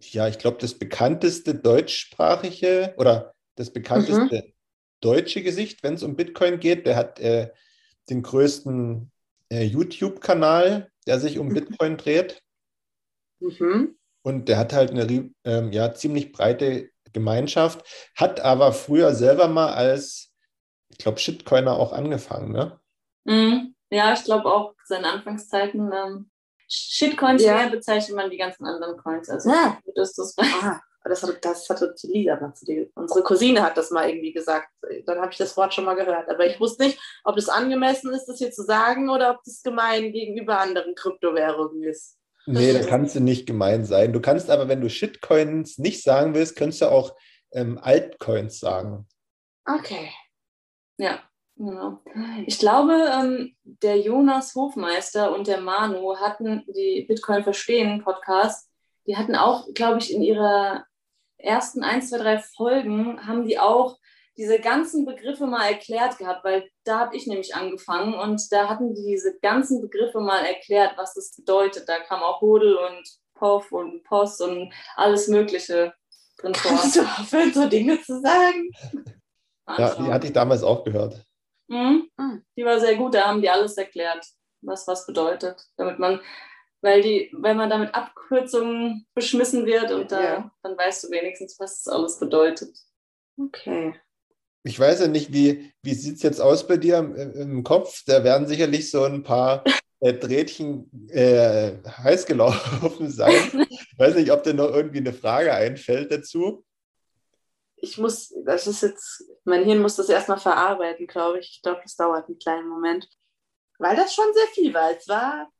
ja, ich glaube, das bekannteste deutschsprachige oder das bekannteste mhm. deutsche Gesicht, wenn es um Bitcoin geht. Der hat äh, den größten äh, YouTube-Kanal, der sich um mhm. Bitcoin dreht. Mhm. Und der hat halt eine ähm, ja, ziemlich breite Gemeinschaft, hat aber früher selber mal als, ich glaube, Shitcoiner auch angefangen, ne? Mhm. Ja, ich glaube auch seine Anfangszeiten ähm, Shitcoins ja. bezeichnet man die ganzen anderen Coins. Also ja. das, das, ah, das, hatte, das hatte Lisa, unsere Cousine hat das mal irgendwie gesagt. Dann habe ich das Wort schon mal gehört. Aber ich wusste nicht, ob es angemessen ist, das hier zu sagen oder ob das gemein gegenüber anderen Kryptowährungen ist. Nee, das kannst du nicht gemein sein. Du kannst aber, wenn du Shitcoins nicht sagen willst, könntest du auch ähm, Altcoins sagen. Okay. Ja. Genau. Ich glaube, ähm, der Jonas Hofmeister und der Manu hatten die Bitcoin Verstehen Podcast. Die hatten auch, glaube ich, in ihrer ersten 1, 2, 3 Folgen haben die auch diese ganzen Begriffe mal erklärt gehabt, weil da habe ich nämlich angefangen und da hatten die diese ganzen Begriffe mal erklärt, was das bedeutet. Da kam auch Hodel und Poff und Post und alles Mögliche drin vor. Kannst du aufhören, so Dinge zu sagen? Ja, die hatte ich damals auch gehört. Mhm. Mhm. Die war sehr gut, da haben die alles erklärt, was was bedeutet, damit man, weil die, wenn man damit Abkürzungen beschmissen wird und da, ja. dann weißt du wenigstens, was das alles bedeutet. Okay. Ich weiß ja nicht, wie, wie sieht es jetzt aus bei dir im, im, Kopf? Da werden sicherlich so ein paar äh, Drähtchen äh, heiß gelaufen sein. Ich weiß nicht, ob dir noch irgendwie eine Frage einfällt dazu ich muss, das ist jetzt, mein Hirn muss das erstmal verarbeiten, glaube ich. Ich glaube, das dauert einen kleinen Moment. Weil das schon sehr viel war. Es war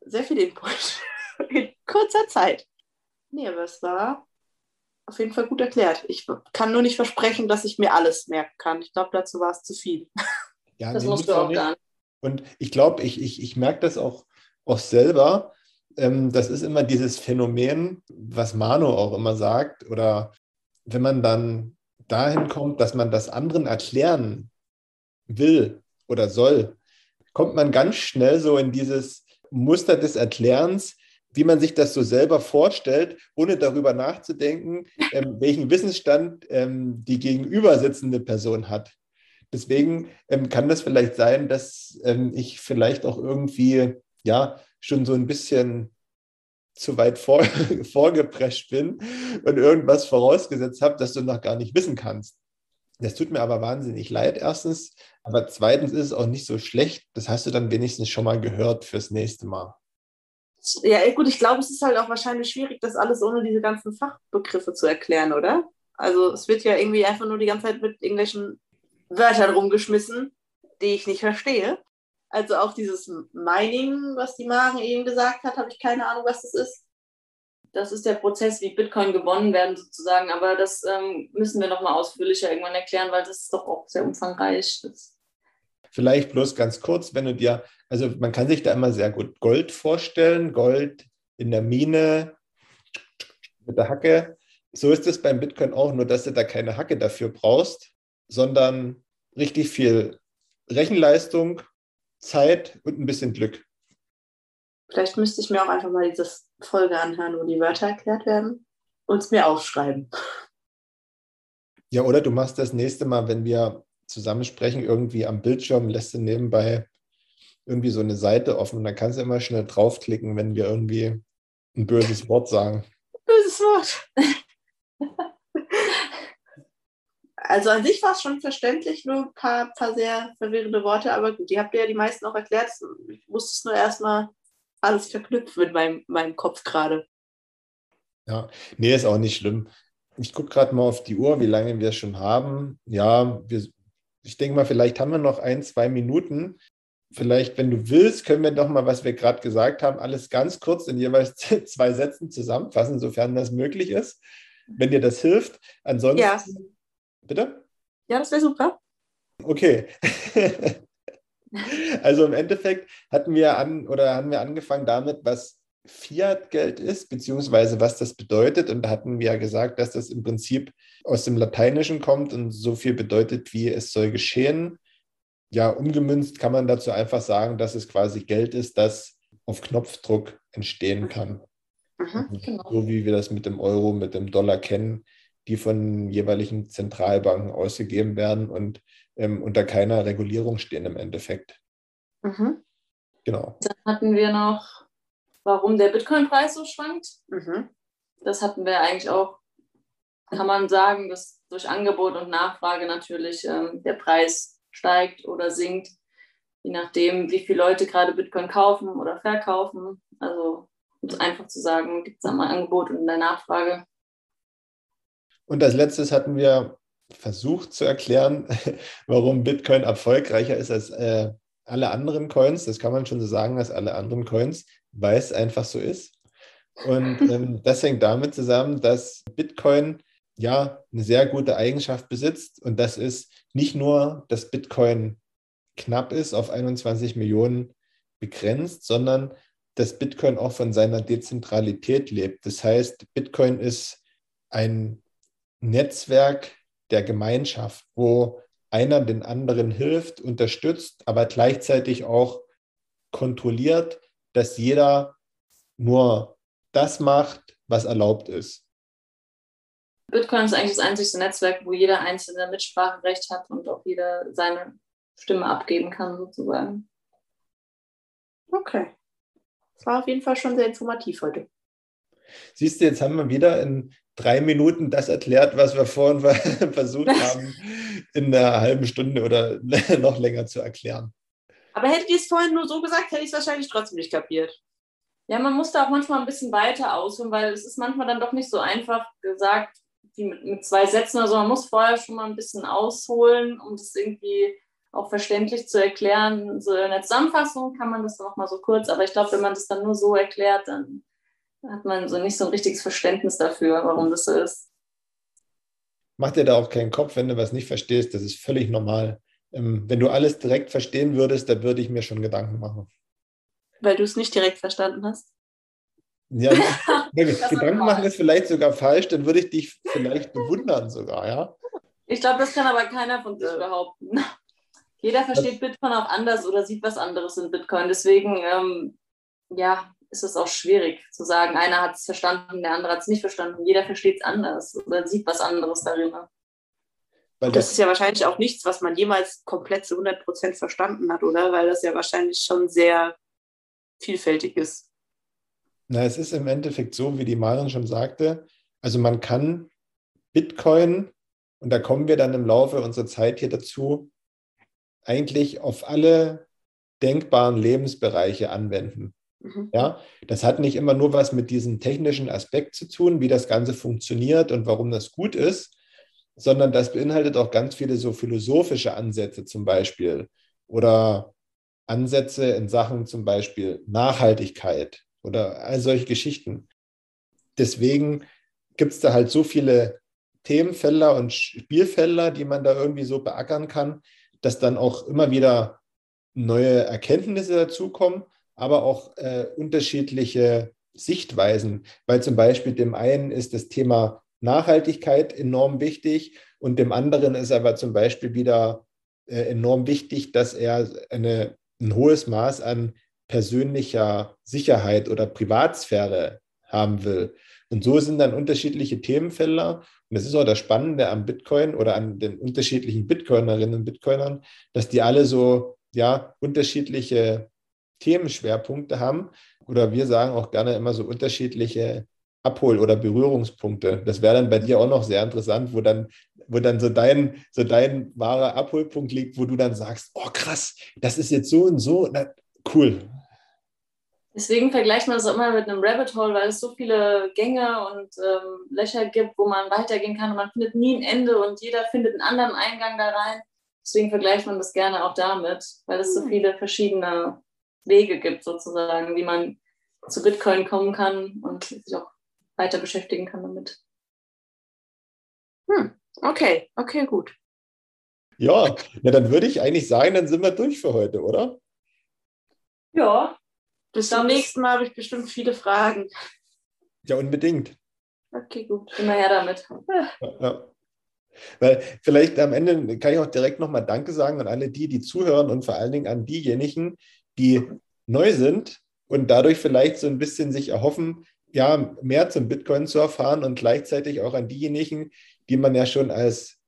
sehr viel Input in kurzer Zeit. Nee, aber es war auf jeden Fall gut erklärt. Ich kann nur nicht versprechen, dass ich mir alles merken kann. Ich glaube, dazu war es zu viel. Ja, das musst du auch gar nicht. Und ich glaube, ich, ich, ich merke das auch, auch selber. Ähm, das ist immer dieses Phänomen, was Manu auch immer sagt, oder wenn man dann dahin kommt, dass man das anderen erklären will oder soll, kommt man ganz schnell so in dieses Muster des Erklärens, wie man sich das so selber vorstellt, ohne darüber nachzudenken, ähm, welchen Wissensstand ähm, die gegenüber sitzende Person hat. Deswegen ähm, kann das vielleicht sein, dass ähm, ich vielleicht auch irgendwie ja schon so ein bisschen zu weit vor, vorgeprescht bin und irgendwas vorausgesetzt habe, das du noch gar nicht wissen kannst. Das tut mir aber wahnsinnig leid, erstens. Aber zweitens ist es auch nicht so schlecht. Das hast du dann wenigstens schon mal gehört fürs nächste Mal. Ja, gut, ich glaube, es ist halt auch wahrscheinlich schwierig, das alles ohne diese ganzen Fachbegriffe zu erklären, oder? Also es wird ja irgendwie einfach nur die ganze Zeit mit irgendwelchen Wörtern rumgeschmissen, die ich nicht verstehe. Also auch dieses Mining, was die Magen eben gesagt hat, habe ich keine Ahnung, was das ist. das ist der Prozess, wie Bitcoin gewonnen werden sozusagen. Aber das ähm, müssen wir nochmal ausführlicher irgendwann erklären, weil das ist doch auch sehr umfangreich. Das Vielleicht bloß ganz kurz, wenn du dir, also man kann sich da immer sehr gut Gold vorstellen, Gold in der Mine mit der Hacke. So ist es beim Bitcoin auch, nur dass du da keine Hacke dafür brauchst, sondern richtig viel Rechenleistung, Zeit und ein bisschen Glück. Vielleicht müsste ich mir auch einfach mal diese Folge anhören, wo die Wörter erklärt werden und es mir aufschreiben. Ja, oder du machst das nächste Mal, wenn wir zusammensprechen, irgendwie am Bildschirm, lässt du nebenbei irgendwie so eine Seite offen und dann kannst du immer schnell draufklicken, wenn wir irgendwie ein böses Wort sagen. Böses Wort. also an sich war es schon verständlich, nur ein paar, paar sehr verwirrende Worte, aber gut, die habt ihr ja die meisten auch erklärt. Ich musste es nur erstmal alles verknüpfen in meinem, meinem Kopf gerade. Ja, nee, ist auch nicht schlimm. Ich gucke gerade mal auf die Uhr, wie lange wir schon haben. Ja, wir, ich denke mal, vielleicht haben wir noch ein, zwei Minuten. Vielleicht, wenn du willst, können wir doch mal, was wir gerade gesagt haben, alles ganz kurz in jeweils zwei Sätzen zusammenfassen, sofern das möglich ist. Wenn dir das hilft. Ansonsten. Ja. Bitte? Ja, das wäre super. Okay. also im Endeffekt hatten wir an oder haben wir angefangen damit, was Fiat-Geld ist, beziehungsweise was das bedeutet. Und da hatten wir ja gesagt, dass das im Prinzip aus dem Lateinischen kommt und so viel bedeutet wie es soll geschehen. Ja, umgemünzt kann man dazu einfach sagen, dass es quasi Geld ist, das auf Knopfdruck entstehen kann. Mhm, genau. So wie wir das mit dem Euro, mit dem Dollar kennen, die von jeweiligen Zentralbanken ausgegeben werden und ähm, unter keiner Regulierung stehen im Endeffekt. Mhm. Genau. Dann hatten wir noch warum der Bitcoin-Preis so schwankt. Mhm. Das hatten wir eigentlich auch, kann man sagen, dass durch Angebot und Nachfrage natürlich ähm, der Preis steigt oder sinkt, je nachdem, wie viele Leute gerade Bitcoin kaufen oder verkaufen. Also um es einfach zu sagen, gibt es einmal Angebot und in der Nachfrage. Und als letztes hatten wir versucht zu erklären, warum Bitcoin erfolgreicher ist als äh, alle anderen Coins. Das kann man schon so sagen, als alle anderen Coins weil es einfach so ist. Und ähm, das hängt damit zusammen, dass Bitcoin ja eine sehr gute Eigenschaft besitzt und das ist nicht nur, dass Bitcoin knapp ist, auf 21 Millionen begrenzt, sondern dass Bitcoin auch von seiner Dezentralität lebt. Das heißt, Bitcoin ist ein Netzwerk der Gemeinschaft, wo einer den anderen hilft, unterstützt, aber gleichzeitig auch kontrolliert, dass jeder nur das macht, was erlaubt ist. Bitcoin ist eigentlich das einzige Netzwerk, wo jeder einzelne Mitspracherecht hat und auch jeder seine Stimme abgeben kann, sozusagen. Okay. Das war auf jeden Fall schon sehr informativ heute. Siehst du, jetzt haben wir wieder in drei Minuten das erklärt, was wir vorhin versucht haben, in einer halben Stunde oder noch länger zu erklären. Aber hättet ihr es vorhin nur so gesagt, hätte ich es wahrscheinlich trotzdem nicht kapiert. Ja, man muss da auch manchmal ein bisschen weiter ausholen, weil es ist manchmal dann doch nicht so einfach gesagt, wie mit, mit zwei Sätzen oder so. Man muss vorher schon mal ein bisschen ausholen, um das irgendwie auch verständlich zu erklären. So in der Zusammenfassung kann man das dann auch mal so kurz, aber ich glaube, wenn man das dann nur so erklärt, dann hat man so nicht so ein richtiges Verständnis dafür, warum das so ist. Mach dir da auch keinen Kopf, wenn du was nicht verstehst. Das ist völlig normal. Ähm, wenn du alles direkt verstehen würdest, da würde ich mir schon Gedanken machen. Weil du es nicht direkt verstanden hast? Ja, Gedanken machen ist vielleicht sogar falsch, dann würde ich dich vielleicht bewundern sogar, ja. Ich glaube, das kann aber keiner von sich behaupten. Jeder versteht das, Bitcoin auch anders oder sieht was anderes in Bitcoin. Deswegen, ähm, ja, ist es auch schwierig zu sagen, einer hat es verstanden, der andere hat es nicht verstanden. Jeder versteht es anders oder sieht was anderes darin. Weil das, das ist ja wahrscheinlich auch nichts, was man jemals komplett zu 100 Prozent verstanden hat, oder? Weil das ja wahrscheinlich schon sehr vielfältig ist. Na, es ist im Endeffekt so, wie die Maren schon sagte. Also man kann Bitcoin, und da kommen wir dann im Laufe unserer Zeit hier dazu, eigentlich auf alle denkbaren Lebensbereiche anwenden. Mhm. Ja, das hat nicht immer nur was mit diesem technischen Aspekt zu tun, wie das Ganze funktioniert und warum das gut ist, sondern das beinhaltet auch ganz viele so philosophische Ansätze zum Beispiel oder Ansätze in Sachen zum Beispiel Nachhaltigkeit oder all solche Geschichten. deswegen gibt es da halt so viele Themenfelder und Spielfelder, die man da irgendwie so beackern kann, dass dann auch immer wieder neue Erkenntnisse dazukommen, aber auch äh, unterschiedliche Sichtweisen, weil zum Beispiel dem einen ist das Thema Nachhaltigkeit enorm wichtig und dem anderen ist aber zum Beispiel wieder äh, enorm wichtig, dass er eine, ein hohes Maß an persönlicher Sicherheit oder Privatsphäre haben will. Und so sind dann unterschiedliche Themenfelder. Und das ist auch das Spannende am Bitcoin oder an den unterschiedlichen Bitcoinerinnen und Bitcoinern, dass die alle so ja, unterschiedliche Themenschwerpunkte haben. Oder wir sagen auch gerne immer so unterschiedliche Abhol- oder Berührungspunkte. Das wäre dann bei dir auch noch sehr interessant, wo dann, wo dann so dein, so dein wahrer Abholpunkt liegt, wo du dann sagst, oh krass, das ist jetzt so und so, na, cool. Deswegen vergleicht man das auch immer mit einem Rabbit Hole, weil es so viele Gänge und ähm, Löcher gibt, wo man weitergehen kann und man findet nie ein Ende und jeder findet einen anderen Eingang da rein. Deswegen vergleicht man das gerne auch damit, weil es so hm. viele verschiedene Wege gibt, sozusagen, wie man zu Bitcoin kommen kann und sich auch weiter beschäftigen kann damit. Hm, okay, okay, gut. Ja, na dann würde ich eigentlich sagen, dann sind wir durch für heute, oder? Ja. Bis zum nächsten Mal habe ich bestimmt viele Fragen. Ja, unbedingt. Okay, gut. Immer her damit. Ja, ja. Weil vielleicht am Ende kann ich auch direkt nochmal Danke sagen an alle die, die zuhören und vor allen Dingen an diejenigen, die neu sind und dadurch vielleicht so ein bisschen sich erhoffen, ja, mehr zum Bitcoin zu erfahren und gleichzeitig auch an diejenigen, die man ja schon als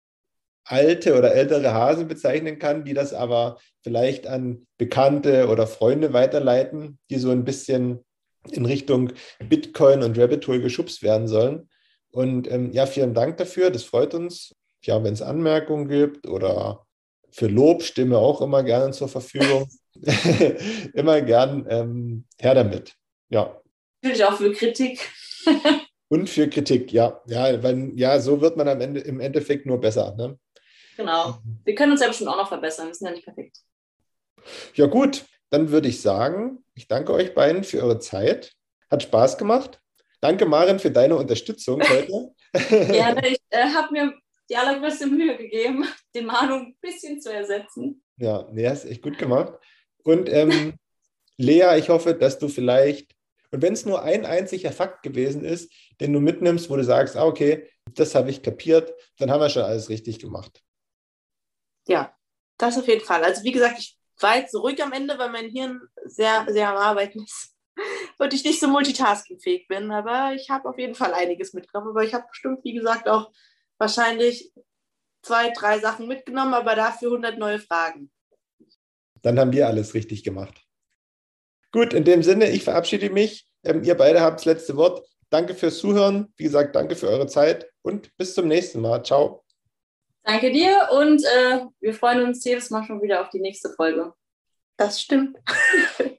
alte oder ältere Hasen bezeichnen kann, die das aber vielleicht an Bekannte oder Freunde weiterleiten, die so ein bisschen in Richtung Bitcoin und Rabbit Hole geschubst werden sollen. Und ähm, ja, vielen Dank dafür. Das freut uns. Ja, wenn es Anmerkungen gibt oder für Lob, stimme auch immer gerne zur Verfügung. immer gern ähm, her damit. Ja. Natürlich auch für Kritik. Und für Kritik, ja. Ja, weil, ja, so wird man am Ende im Endeffekt nur besser. Ne? Genau. Wir können uns ja bestimmt auch noch verbessern. Wir sind ja nicht perfekt. Ja, gut. Dann würde ich sagen, ich danke euch beiden für eure Zeit. Hat Spaß gemacht. Danke, Maren, für deine Unterstützung heute. Gerne. Ich äh, habe mir die allergrößte Mühe gegeben, den Manu ein bisschen zu ersetzen. Ja, nee, hast echt gut gemacht. Und ähm, Lea, ich hoffe, dass du vielleicht, und wenn es nur ein einziger Fakt gewesen ist, den du mitnimmst, wo du sagst, ah, okay, das habe ich kapiert, dann haben wir schon alles richtig gemacht. Ja, das auf jeden Fall. Also wie gesagt, ich war jetzt ruhig am Ende, weil mein Hirn sehr, sehr am Arbeiten ist und ich nicht so multitaskingfähig bin. Aber ich habe auf jeden Fall einiges mitgenommen. Aber ich habe bestimmt, wie gesagt, auch wahrscheinlich zwei, drei Sachen mitgenommen, aber dafür 100 neue Fragen. Dann haben wir alles richtig gemacht. Gut, in dem Sinne, ich verabschiede mich. Ähm, ihr beide habt das letzte Wort. Danke fürs Zuhören. Wie gesagt, danke für eure Zeit und bis zum nächsten Mal. Ciao. Danke dir und äh, wir freuen uns jedes Mal schon wieder auf die nächste Folge. Das stimmt.